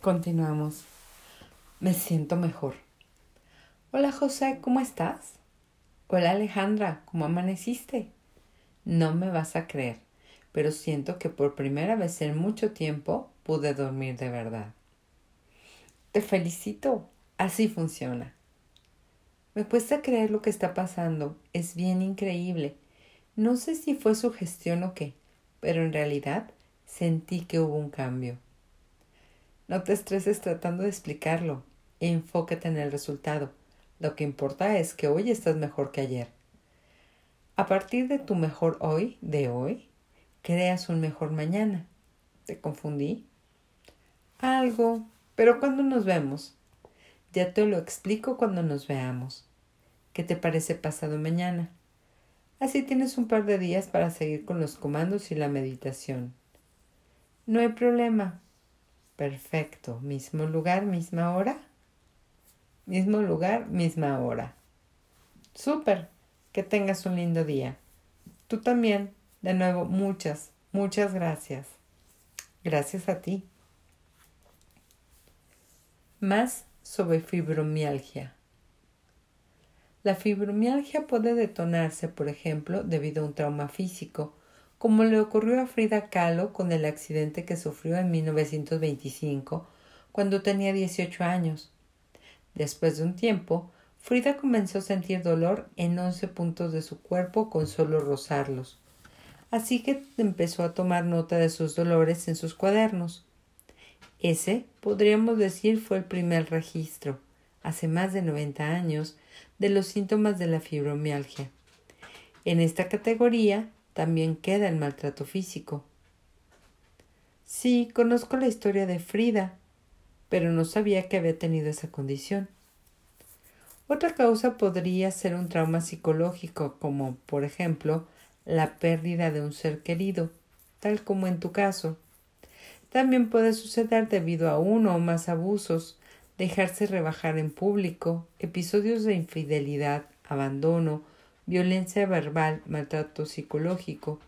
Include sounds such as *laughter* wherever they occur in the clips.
Continuamos. Me siento mejor. Hola José, ¿cómo estás? Hola Alejandra, ¿cómo amaneciste? No me vas a creer, pero siento que por primera vez en mucho tiempo pude dormir de verdad. Te felicito. Así funciona. Me cuesta creer lo que está pasando. Es bien increíble. No sé si fue su gestión o qué, pero en realidad sentí que hubo un cambio. No te estreses tratando de explicarlo. Enfócate en el resultado. Lo que importa es que hoy estás mejor que ayer. A partir de tu mejor hoy, de hoy, creas un mejor mañana. ¿Te confundí? Algo, pero cuando nos vemos? Ya te lo explico cuando nos veamos. ¿Qué te parece pasado mañana? Así tienes un par de días para seguir con los comandos y la meditación. No hay problema. Perfecto. ¿Mismo lugar, misma hora? Mismo lugar, misma hora. Súper. Que tengas un lindo día. Tú también. De nuevo, muchas, muchas gracias. Gracias a ti. Más sobre fibromialgia. La fibromialgia puede detonarse, por ejemplo, debido a un trauma físico, como le ocurrió a Frida Kahlo con el accidente que sufrió en 1925, cuando tenía 18 años. Después de un tiempo, Frida comenzó a sentir dolor en 11 puntos de su cuerpo con solo rozarlos. Así que empezó a tomar nota de sus dolores en sus cuadernos. Ese, podríamos decir, fue el primer registro, hace más de 90 años, de los síntomas de la fibromialgia. En esta categoría también queda el maltrato físico. Sí, conozco la historia de Frida, pero no sabía que había tenido esa condición. Otra causa podría ser un trauma psicológico, como, por ejemplo, la pérdida de un ser querido, tal como en tu caso. También puede suceder debido a uno o más abusos, dejarse rebajar en público, episodios de infidelidad, abandono, violencia verbal, maltrato psicológico.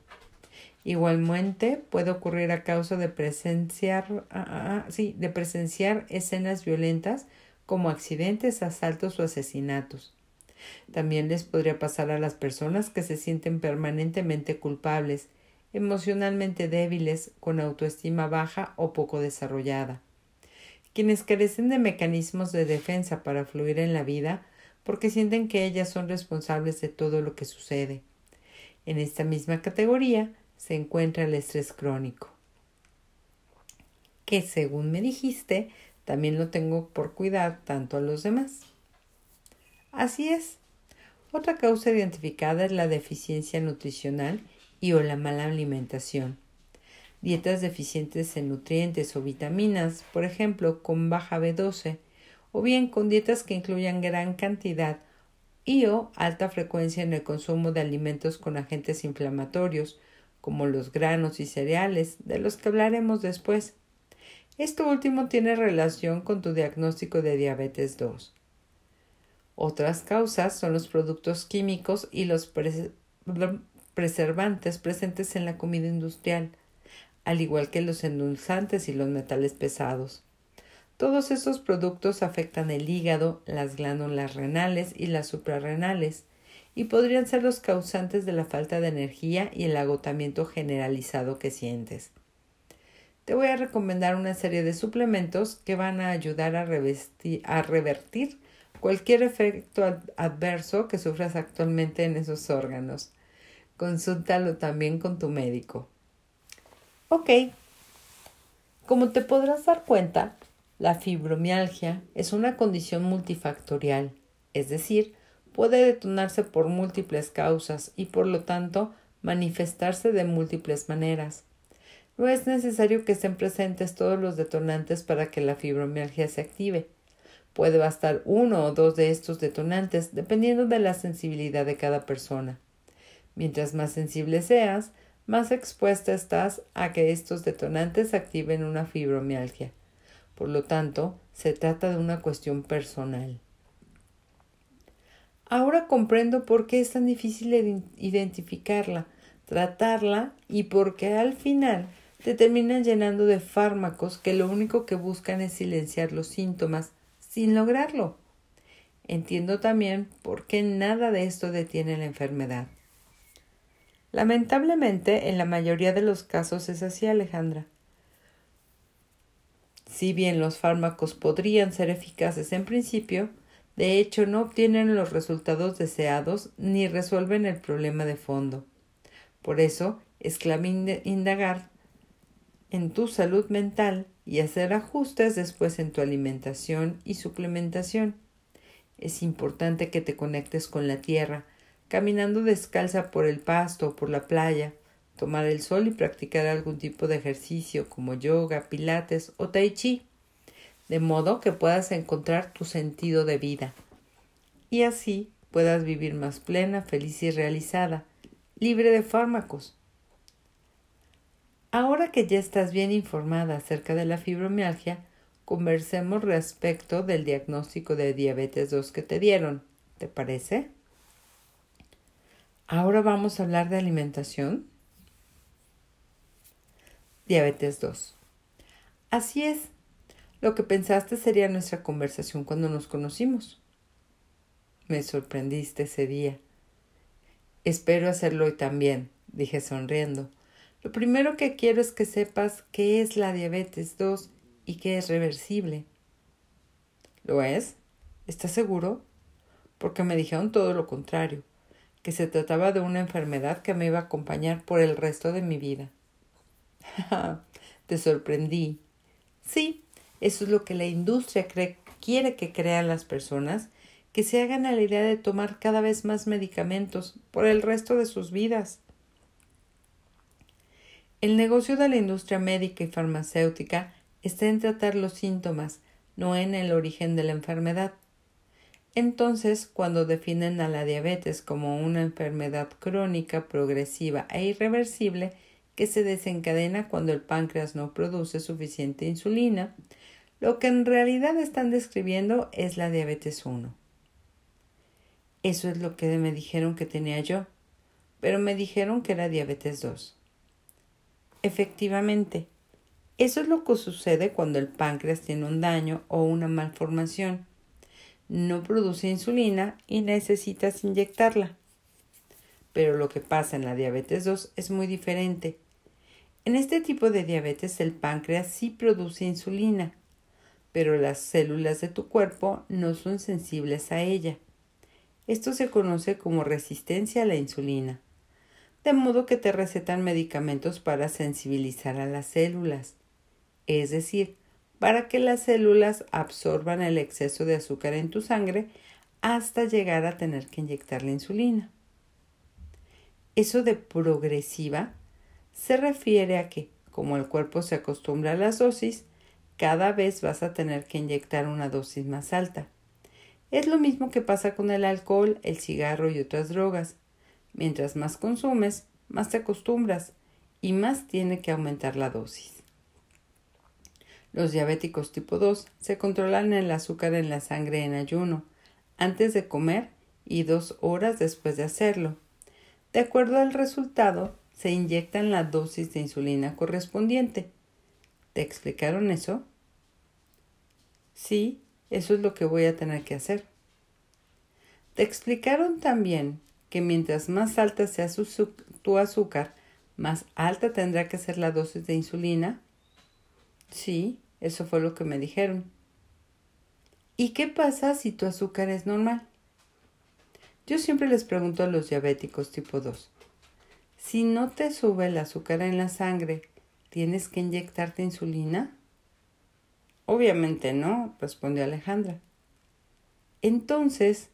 Igualmente puede ocurrir a causa de presenciar, ah, ah, ah, sí, de presenciar escenas violentas como accidentes, asaltos o asesinatos. También les podría pasar a las personas que se sienten permanentemente culpables, emocionalmente débiles, con autoestima baja o poco desarrollada. Quienes carecen de mecanismos de defensa para fluir en la vida porque sienten que ellas son responsables de todo lo que sucede. En esta misma categoría se encuentra el estrés crónico, que según me dijiste, también lo tengo por cuidar tanto a los demás. Así es. Otra causa identificada es la deficiencia nutricional y o la mala alimentación. Dietas deficientes en nutrientes o vitaminas, por ejemplo, con baja B12, o bien con dietas que incluyan gran cantidad y o alta frecuencia en el consumo de alimentos con agentes inflamatorios, como los granos y cereales, de los que hablaremos después. Esto último tiene relación con tu diagnóstico de diabetes 2. Otras causas son los productos químicos y los preservantes presentes en la comida industrial, al igual que los endulzantes y los metales pesados. Todos estos productos afectan el hígado, las glándulas renales y las suprarrenales, y podrían ser los causantes de la falta de energía y el agotamiento generalizado que sientes. Te voy a recomendar una serie de suplementos que van a ayudar a, revertir cualquier efecto adverso que sufras actualmente en esos órganos. Consúltalo también con tu médico. Ok. Como te podrás dar cuenta, la fibromialgia es una condición multifactorial, es decir, puede detonarse por múltiples causas y por lo tanto manifestarse de múltiples maneras. No es necesario que estén presentes todos los detonantes para que la fibromialgia se active. Puede bastar uno o dos de estos detonantes dependiendo de la sensibilidad de cada persona. Mientras más sensible seas, más expuesta estás a que estos detonantes activen una fibromialgia. Por lo tanto, se trata de una cuestión personal. Ahora comprendo por qué es tan difícil identificarla, tratarla y por qué al final te terminan llenando de fármacos que lo único que buscan es silenciar los síntomas sin lograrlo. Entiendo también por qué nada de esto detiene la enfermedad. Lamentablemente, en la mayoría de los casos es así, Alejandra. Si bien los fármacos podrían ser eficaces en principio, de hecho no obtienen los resultados deseados ni resuelven el problema de fondo. Por eso es clave indagar en tu salud mental y hacer ajustes después en tu alimentación y suplementación. Es importante que te conectes con la tierra, caminando descalza por el pasto o por la playa, tomar el sol y practicar algún tipo de ejercicio como yoga, pilates o tai chi, de modo que puedas encontrar tu sentido de vida y así puedas vivir más plena, feliz y realizada, libre de fármacos. Ahora que ya estás bien informada acerca de la fibromialgia, conversemos respecto del diagnóstico de diabetes 2 que te dieron. ¿Te parece? Ahora vamos a hablar de alimentación. Diabetes 2. Así es. Lo que pensaste sería nuestra conversación cuando nos conocimos. Me sorprendiste ese día. Espero hacerlo hoy también, dije sonriendo. Lo primero que quiero es que sepas qué es la diabetes 2 y que es reversible. ¿Lo es? ¿Estás seguro? Porque me dijeron todo lo contrario, que se trataba de una enfermedad que me iba a acompañar por el resto de mi vida. *laughs* Te sorprendí. Sí, eso es lo que la industria quiere que crean las personas, que se hagan a la idea de tomar cada vez más medicamentos por el resto de sus vidas. El negocio de la industria médica y farmacéutica está en tratar los síntomas, no en el origen de la enfermedad. Entonces, cuando definen a la diabetes como una enfermedad crónica, progresiva e irreversible que se desencadena cuando el páncreas no produce suficiente insulina, lo que en realidad están describiendo es la diabetes 1. Eso es lo que me dijeron que tenía yo, pero me dijeron que era diabetes 2. Efectivamente, eso es lo que sucede cuando el páncreas tiene un daño o una malformación. No produce insulina y necesitas inyectarla. Pero lo que pasa en la diabetes 2 es muy diferente. En este tipo de diabetes el páncreas sí produce insulina, pero las células de tu cuerpo no son sensibles a ella. Esto se conoce como resistencia a la insulina de modo que te recetan medicamentos para sensibilizar a las células, es decir, para que las células absorban el exceso de azúcar en tu sangre hasta llegar a tener que inyectar la insulina. Eso de progresiva se refiere a que, como el cuerpo se acostumbra a las dosis, cada vez vas a tener que inyectar una dosis más alta. Es lo mismo que pasa con el alcohol, el cigarro y otras drogas. Mientras más consumes, más te acostumbras y más tiene que aumentar la dosis. Los diabéticos tipo 2 se controlan el azúcar en la sangre en ayuno, antes de comer y dos horas después de hacerlo. De acuerdo al resultado, se inyectan la dosis de insulina correspondiente. ¿Te explicaron eso? Sí, eso es lo que voy a tener que hacer. Te explicaron también que mientras más alta sea tu azúcar, más alta tendrá que ser la dosis de insulina. Sí, eso fue lo que me dijeron. ¿Y qué pasa si tu azúcar es normal? Yo siempre les pregunto a los diabéticos tipo 2, si no te sube el azúcar en la sangre, ¿tienes que inyectarte insulina? Obviamente no, respondió Alejandra. Entonces,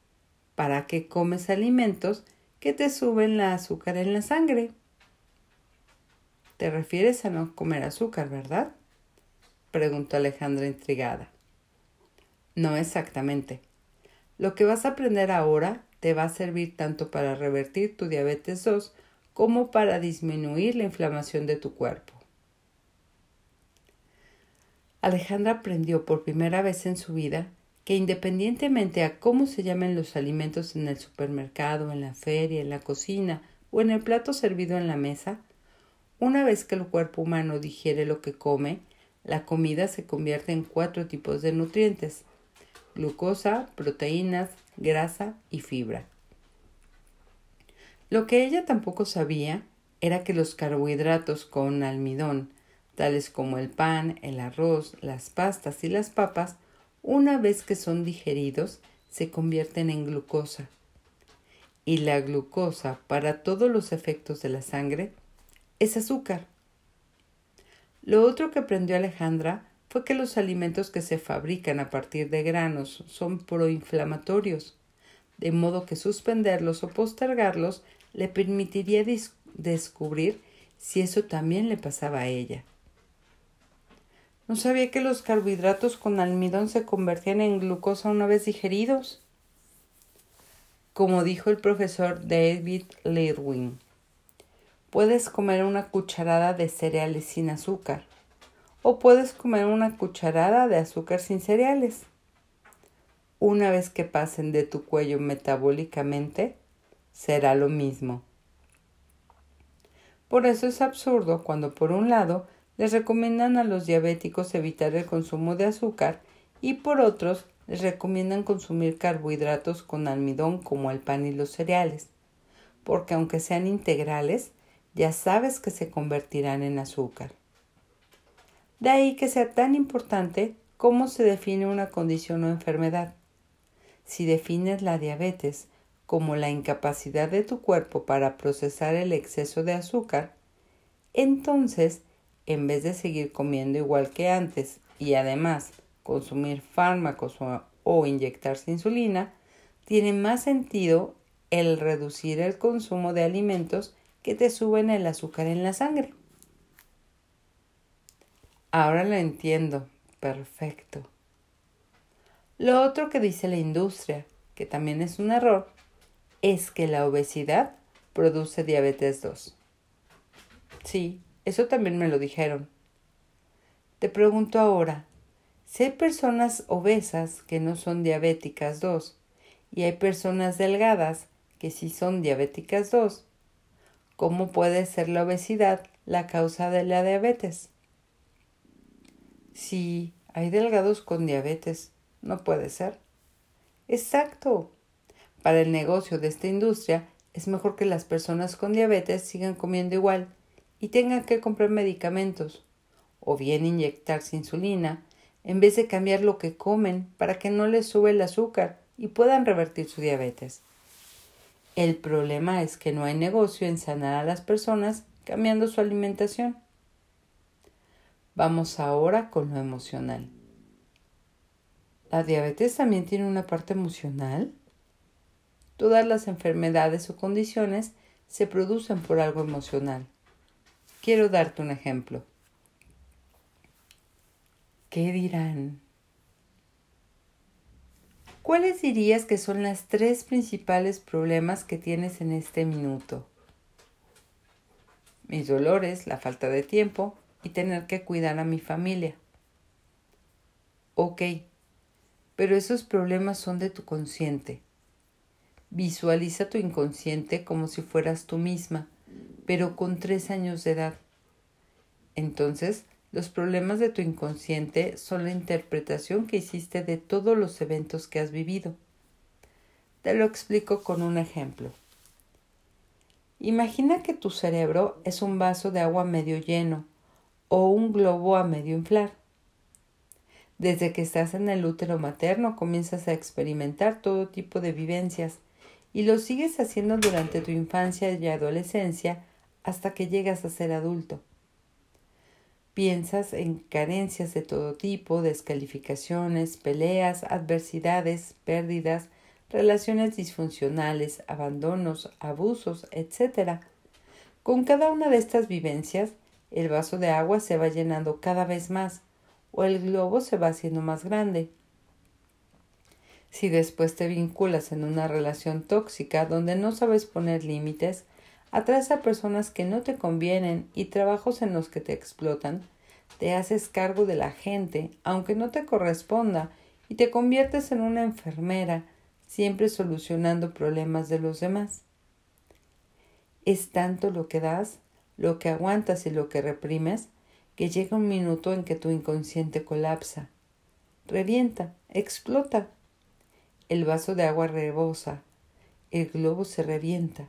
¿Para qué comes alimentos que te suben la azúcar en la sangre? Te refieres a no comer azúcar, ¿verdad? preguntó Alejandra intrigada. No exactamente. Lo que vas a aprender ahora te va a servir tanto para revertir tu diabetes 2 como para disminuir la inflamación de tu cuerpo. Alejandra aprendió por primera vez en su vida que independientemente a cómo se llamen los alimentos en el supermercado, en la feria, en la cocina o en el plato servido en la mesa, Una vez que el cuerpo humano digiere lo que come, la comida se convierte en cuatro tipos de nutrientes glucosa, proteínas, grasa y fibra. Lo que ella tampoco sabía era que los carbohidratos con almidón, tales como el pan, el arroz, las pastas y las papas, una vez que son digeridos, se convierten en glucosa. Y la glucosa, para todos los efectos de la sangre, es azúcar. Lo otro que aprendió Alejandra fue que los alimentos que se fabrican a partir de granos son proinflamatorios, de modo que suspenderlos o postergarlos le permitiría descubrir si eso también le pasaba a ella. No sabía que los carbohidratos con almidón se convertían en glucosa una vez digeridos. Como dijo el profesor David Lidwin, puedes comer una cucharada de cereales sin azúcar o puedes comer una cucharada de azúcar sin cereales. Una vez que pasen de tu cuello metabólicamente, será lo mismo. Por eso es absurdo cuando por un lado les recomiendan a los diabéticos evitar el consumo de azúcar y por otros les recomiendan consumir carbohidratos con almidón como el pan y los cereales, porque aunque sean integrales, ya sabes que se convertirán en azúcar. De ahí que sea tan importante cómo se define una condición o enfermedad. Si defines la diabetes como la incapacidad de tu cuerpo para procesar el exceso de azúcar, entonces, en vez de seguir comiendo igual que antes y además consumir fármacos o, inyectarse insulina, tiene más sentido el reducir el consumo de alimentos que te suben el azúcar en la sangre. Ahora lo entiendo. Perfecto. Lo otro que dice la industria, que también es un error, es que la obesidad produce diabetes 2. Sí, eso también me lo dijeron. Te pregunto ahora, si hay personas obesas que no son diabéticas 2 y hay personas delgadas que sí son diabéticas 2, ¿cómo puede ser la obesidad la causa de la diabetes? Si hay delgados con diabetes, no puede ser. Exacto. Para el negocio de esta industria es mejor que las personas con diabetes sigan comiendo igual y tengan que comprar medicamentos o bien inyectarse insulina en vez de cambiar lo que comen para que no les sube el azúcar y puedan revertir su diabetes. El problema es que no hay negocio en sanar a las personas cambiando su alimentación. Vamos ahora con lo emocional. ¿La diabetes también tiene una parte emocional? Todas las enfermedades o condiciones se producen por algo emocional. Quiero darte un ejemplo. ¿Qué dirán? ¿Cuáles dirías que son las tres principales problemas que tienes en este minuto? Mis dolores, la falta de tiempo y tener que cuidar a mi familia. Ok, pero esos problemas son de tu consciente. Visualiza tu inconsciente como si fueras tú misma, pero con tres años de edad. Entonces, los problemas de tu inconsciente son la interpretación que hiciste de todos los eventos que has vivido. Te lo explico con un ejemplo. Imagina que tu cerebro es un vaso de agua medio lleno o un globo a medio inflar. Desde que estás en el útero materno comienzas a experimentar todo tipo de vivencias y lo sigues haciendo durante tu infancia y adolescencia hasta que llegas a ser adulto. Piensas en carencias de todo tipo, descalificaciones, peleas, adversidades, pérdidas, relaciones disfuncionales, abandonos, abusos, etc. Con cada una de estas vivencias, el vaso de agua se va llenando cada vez más o el globo se va haciendo más grande. Si después te vinculas en una relación tóxica donde no sabes poner límites, atraes a personas que no te convienen y trabajos en los que te explotan, te haces cargo de la gente, aunque no te corresponda, y te conviertes en una enfermera, siempre solucionando problemas de los demás. Es tanto lo que das, lo que aguantas y lo que reprimes, que llega un minuto en que tu inconsciente colapsa, revienta, explota. El vaso de agua rebosa, el globo se revienta.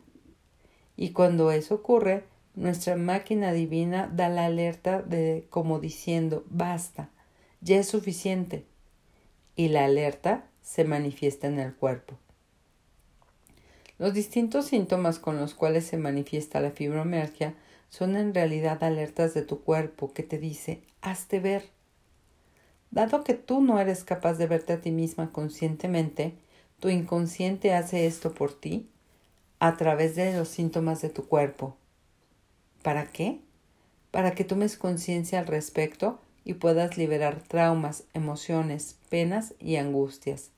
Y cuando eso ocurre, nuestra máquina divina da la alerta de como diciendo basta, ya es suficiente. Y la alerta se manifiesta en el cuerpo. Los distintos síntomas con los cuales se manifiesta la fibromialgia son en realidad alertas de tu cuerpo que te dice hazte ver. Dado que tú no eres capaz de verte a ti misma conscientemente, tu inconsciente hace esto por ti a través de los síntomas de tu cuerpo. ¿Para qué? Para que tomes conciencia al respecto y puedas liberar traumas, emociones, penas y angustias.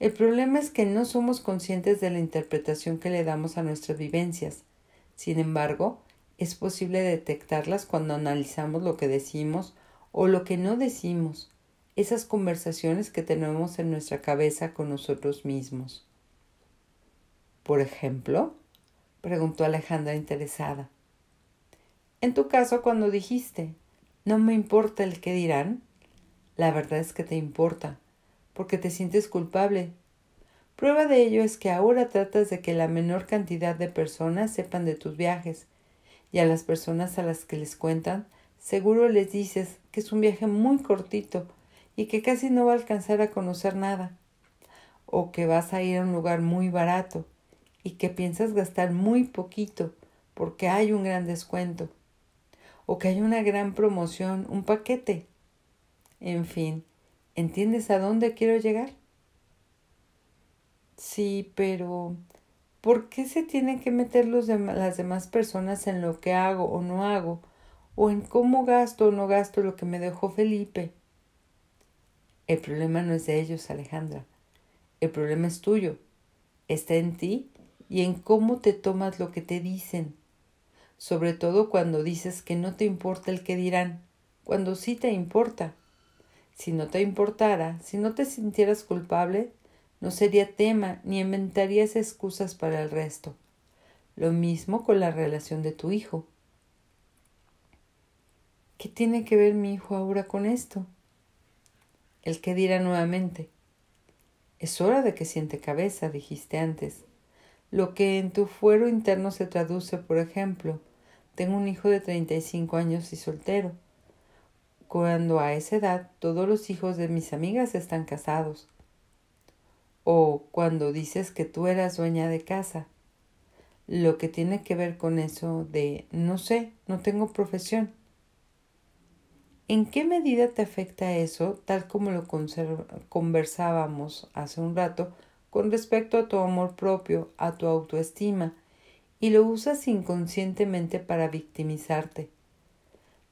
El problema es que no somos conscientes de la interpretación que le damos a nuestras vivencias. Sin embargo, es posible detectarlas cuando analizamos lo que decimos o lo que no decimos, esas conversaciones que tenemos en nuestra cabeza con nosotros mismos. Por ejemplo, preguntó Alejandra interesada. En tu caso, cuando dijiste, no me importa el que dirán, la verdad es que te importa porque te sientes culpable. Prueba de ello es que ahora tratas de que la menor cantidad de personas sepan de tus viajes, y a las personas a las que les cuentan, seguro les dices es un viaje muy cortito y que casi no va a alcanzar a conocer nada, o que vas a ir a un lugar muy barato y que piensas gastar muy poquito porque hay un gran descuento, o que hay una gran promoción, un paquete. En fin, ¿Entiendes a dónde quiero llegar? Sí, pero ¿por qué se tienen que meter los las demás personas en lo que hago o no hago? ¿O en cómo gasto o no gasto lo que me dejó Felipe? El problema no es de ellos, Alejandra. El problema es tuyo. Está en ti y en cómo te tomas lo que te dicen. Sobre todo cuando dices que no te importa el que dirán, cuando sí te importa. Si no te importara, si no te sintieras culpable, no sería tema ni inventarías excusas para el resto. Lo mismo con la relación de tu hijo. ¿Qué tiene que ver mi hijo ahora con esto? El que dirá nuevamente. Es hora de que siente cabeza, dijiste antes. Lo que en tu fuero interno se traduce, por ejemplo, tengo un hijo de treinta y cinco años y soltero cuando a esa edad todos los hijos de mis amigas están casados. O cuando dices que tú eras dueña de casa. Lo que tiene que ver con eso de no sé, no tengo profesión. ¿En qué medida te afecta eso, tal como lo conversábamos hace un rato, con respecto a tu amor propio, a tu autoestima, y lo usas inconscientemente para victimizarte?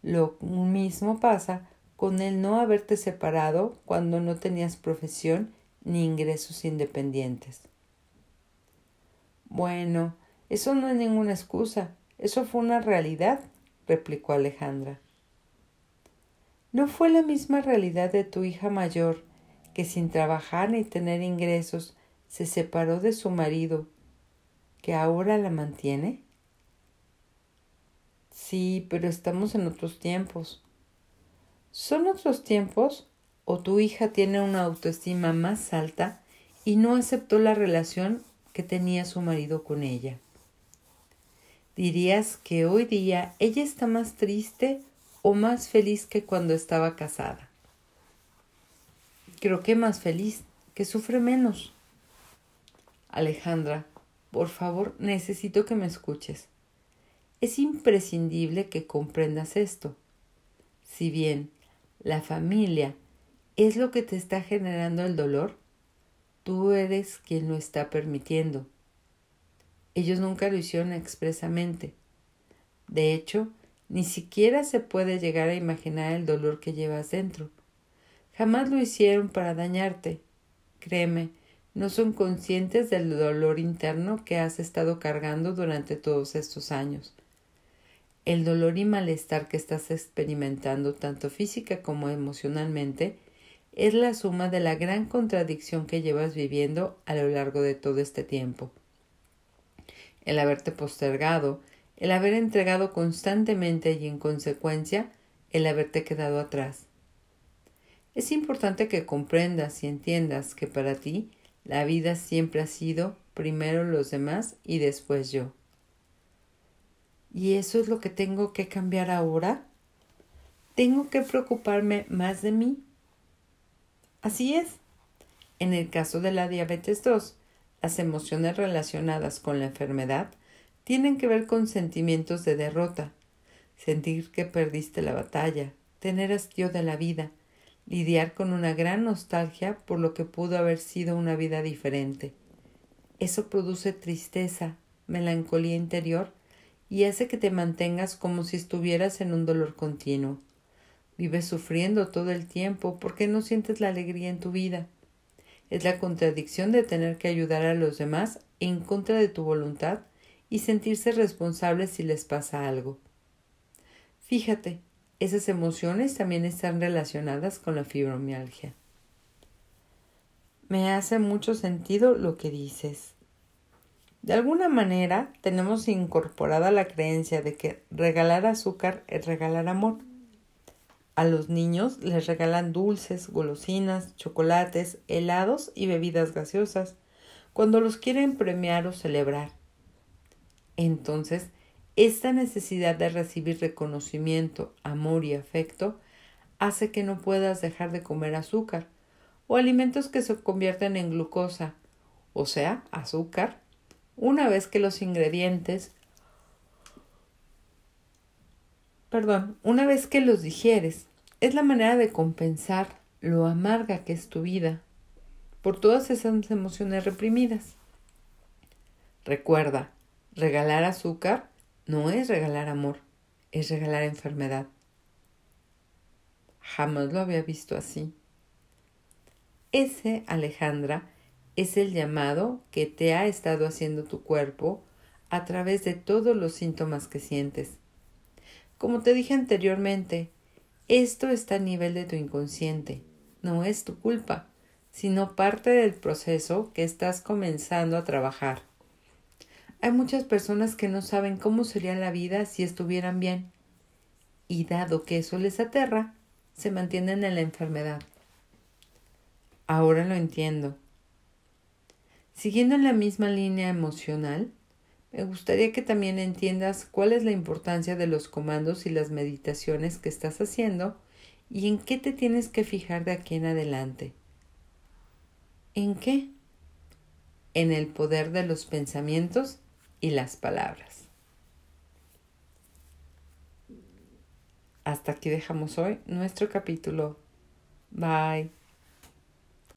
Lo mismo pasa con el no haberte separado cuando no tenías profesión ni ingresos independientes. Bueno, eso no es ninguna excusa, eso fue una realidad, replicó Alejandra. ¿No fue la misma realidad de tu hija mayor, que sin trabajar ni tener ingresos se separó de su marido, que ahora la mantiene? Sí, pero estamos en otros tiempos. ¿Son otros tiempos o tu hija tiene una autoestima más alta y no aceptó la relación que tenía su marido con ella? ¿Dirías que hoy día ella está más triste o más feliz que cuando estaba casada? Creo que más feliz, que sufre menos. Alejandra, por favor, necesito que me escuches. Es imprescindible que comprendas esto. Si bien la familia es lo que te está generando el dolor, tú eres quien lo está permitiendo. Ellos nunca lo hicieron expresamente. De hecho, ni siquiera se puede llegar a imaginar el dolor que llevas dentro. Jamás lo hicieron para dañarte. Créeme, no son conscientes del dolor interno que has estado cargando durante todos estos años el dolor y malestar que estás experimentando tanto física como emocionalmente es la suma de la gran contradicción que llevas viviendo a lo largo de todo este tiempo. El haberte postergado, el haber entregado constantemente y en consecuencia el haberte quedado atrás. Es importante que comprendas y entiendas que para ti la vida siempre ha sido primero los demás y después yo. ¿Y eso es lo que tengo que cambiar ahora? ¿Tengo que preocuparme más de mí? Así es. En el caso de la diabetes 2, las emociones relacionadas con la enfermedad tienen que ver con sentimientos de derrota, sentir que perdiste la batalla, tener hastío de la vida, lidiar con una gran nostalgia por lo que pudo haber sido una vida diferente. Eso produce tristeza, melancolía interior y hace que te mantengas como si estuvieras en un dolor continuo. Vives sufriendo todo el tiempo porque no sientes la alegría en tu vida. Es la contradicción de tener que ayudar a los demás en contra de tu voluntad y sentirse responsable si les pasa algo. Fíjate, esas emociones también están relacionadas con la fibromialgia. Me hace mucho sentido lo que dices. De alguna manera tenemos incorporada la creencia de que regalar azúcar es regalar amor. A los niños les regalan dulces, golosinas, chocolates, helados y bebidas gaseosas cuando los quieren premiar o celebrar. Entonces, esta necesidad de recibir reconocimiento, amor y afecto hace que no puedas dejar de comer azúcar o alimentos que se convierten en glucosa, o sea, azúcar, una vez que los ingredientes perdón, una vez que los digieres, es la manera de compensar lo amarga que es tu vida por todas esas emociones reprimidas. Recuerda, regalar azúcar no es regalar amor, es regalar enfermedad. Jamás lo había visto así. Ese, Alejandra, es el llamado que te ha estado haciendo tu cuerpo a través de todos los síntomas que sientes. Como te dije anteriormente, esto está a nivel de tu inconsciente, no es tu culpa, sino parte del proceso que estás comenzando a trabajar. Hay muchas personas que no saben cómo sería la vida si estuvieran bien, y dado que eso les aterra, se mantienen en la enfermedad. Ahora lo entiendo. Siguiendo en la misma línea emocional, me gustaría que también entiendas cuál es la importancia de los comandos y las meditaciones que estás haciendo y en qué te tienes que fijar de aquí en adelante. ¿En qué? En el poder de los pensamientos y las palabras. Hasta aquí dejamos hoy nuestro capítulo. Bye.